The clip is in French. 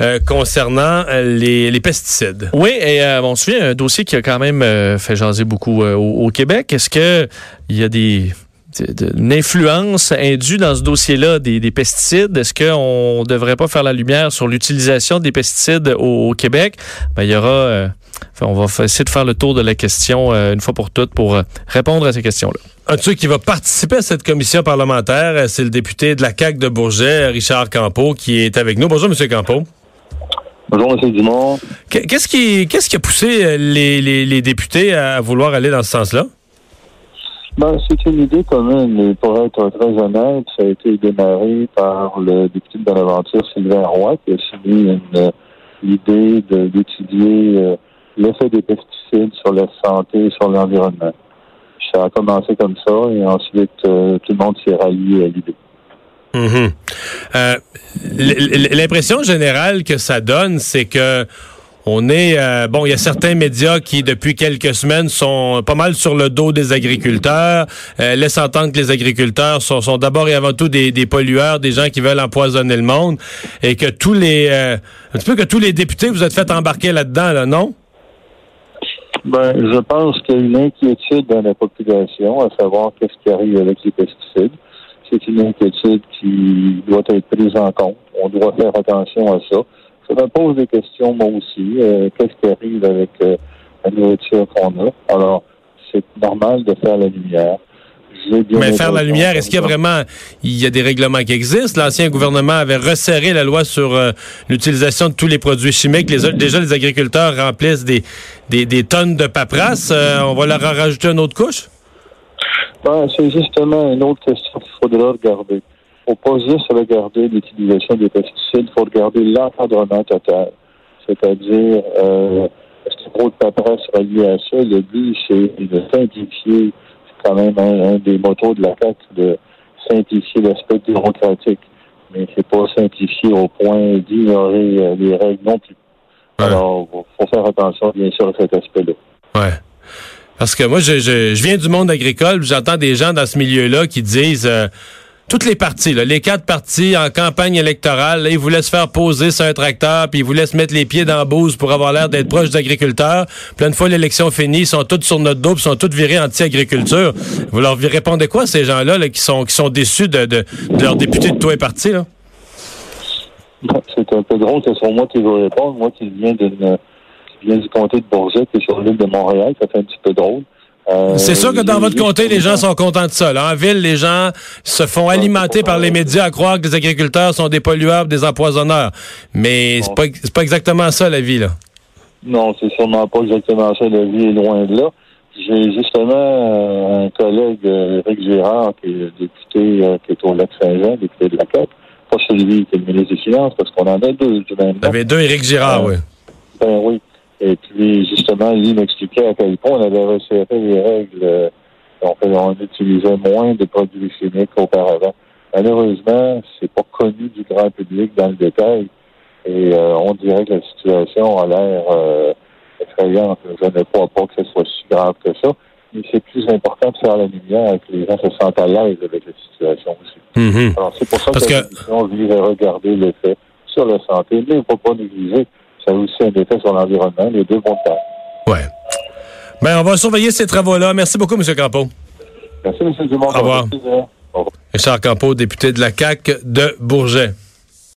Euh, concernant euh, les, pesticides. Oui, et euh, on se souvient un dossier qui a quand même fait jaser beaucoup au, Québec. Est-ce que il y a des de- de- une influence indue dans ce dossier-là des, des pesticides? Est-ce qu'on ne devrait pas faire la lumière sur l'utilisation des pesticides au, Québec? Ben, il y aura, on va essayer de faire le tour de la question une fois pour toutes pour répondre à ces questions-là. Un de ceux qui va participer à cette commission parlementaire, euh, c'est le député de la CAQ de Bourget, Richard Campeau, qui est avec nous. Bonjour, M. Campeau. Bonjour, M. Dumont. Qu- Qu'est-ce qui, qu'est-ce qui a poussé euh, les, les- les députés à vouloir aller dans ce sens-là? Ben, c'est une idée commune, mais pour être très honnête, ça a été démarré par le député de Bonaventure, Sylvain Roy, qui a euh, l'idée d'étudier euh, l'effet des pesticides sur la santé et sur l'environnement. Ça a commencé comme ça, et ensuite, euh, tout le monde s'est rallié à l'idée. Mhm. Euh, L'impression générale que ça donne, c'est que on est euh, bon. Il y a certains médias qui, depuis quelques semaines, sont pas mal sur le dos des agriculteurs, euh, laissent entendre que les agriculteurs sont, sont d'abord et avant tout des, des pollueurs, des gens qui veulent empoisonner le monde, et que tous les euh, un petit peu que tous les députés vous êtes fait embarquer là-dedans, là, non? Ben, je pense qu'il y a une inquiétude dans la population à savoir qu'est-ce qui arrive avec les pesticides. C'est une inquiétude qui doit être prise en compte. On doit faire attention à ça. Ça me pose des questions, moi aussi. Euh, qu'est-ce qui arrive avec euh, la nourriture qu'on a? Alors, c'est normal de faire la lumière. Mais faire la lumière, est-ce qu'il y a vraiment il y a des règlements qui existent? L'ancien gouvernement avait resserré la loi sur euh, l'utilisation de tous les produits chimiques. Les, déjà, les agriculteurs remplissent des, des, des tonnes de paperasse. Euh, on va leur en rajouter une autre couche? Ben, c'est justement une autre question qu'il faudra regarder. Il ne faut pas juste regarder l'utilisation des pesticides, il faut regarder l'encadrement total. C'est-à-dire, euh, est-ce qu'il y a trop de paperasse reliée à ça? Le but, c'est de simplifier, quand même un, un des motos de la CAQ, de simplifier l'aspect bureaucratique. Mais c'est pas simplifier au point d'ignorer euh, les règles non plus. Ouais. Alors, il faut faire attention, bien sûr, à cet aspect-là. Ouais. Parce que moi, je, je, je viens du monde agricole, j'entends des gens dans ce milieu-là qui disent euh, toutes les partis, là, les quatre partis en campagne électorale, là, ils voulaient se faire poser sur un tracteur, puis ils voulaient se mettre les pieds dans la bouse pour avoir l'air d'être proches d'agriculteurs. Là, une fois l'élection finie, ils sont tous sur notre dos, puis sont tous virés anti-agriculture. Vous leur répondez quoi, ces gens-là, là, qui sont qui sont déçus de, de, de leurs députés de tous les partis, là? C'est un peu drôle, ce soit moi qui veux répondre, moi qui viens qui viens du comté de Bourget, qui est sur l'île de Montréal, ça fait un petit peu drôle. Euh, C'est sûr que dans votre comté, les gens sont contents de ça. là. En ville, les gens se font alimenter par les médias à croire que les agriculteurs sont des pollueurs, des empoisonneurs. Mais c'est pas, pas exactement ça, la vie, là. Non, c'est sûrement pas exactement ça, la vie est loin de là. J'ai justement euh, un collègue, euh, Éric Girard, qui est député, euh, qui est au Lac-Saint-Jean, député de la CAQ, pas celui qui est le ministre des Finances, parce qu'on en a deux du même Vous avez deux Éric Girard, oui. Ben oui. Et justement, lui m'expliquait à quel point on avait resserré les règles. euh, on, on utilisait moins de produits chimiques qu'auparavant. Malheureusement, c'est pas connu du grand public dans le détail. Et euh, on dirait que la situation a l'air euh, effrayante. Je ne crois pas que ce soit si grave que ça. Mais c'est plus important de faire la lumière et que les gens se sentent à l'aise avec la situation aussi. Mhm. Alors, c'est pour ça Parce que, que- vise à regarder l'effet sur la santé, mais il ne faut pas négliger. Ça a aussi un effet sur l'environnement. Les deux vont de pair. Ouais. Ben, on va surveiller ces travaux-là. Merci beaucoup, M. Campeau. Merci, M. Dumont. Au revoir. Au revoir. Richard Campeau, député de la CAQ de Bourget.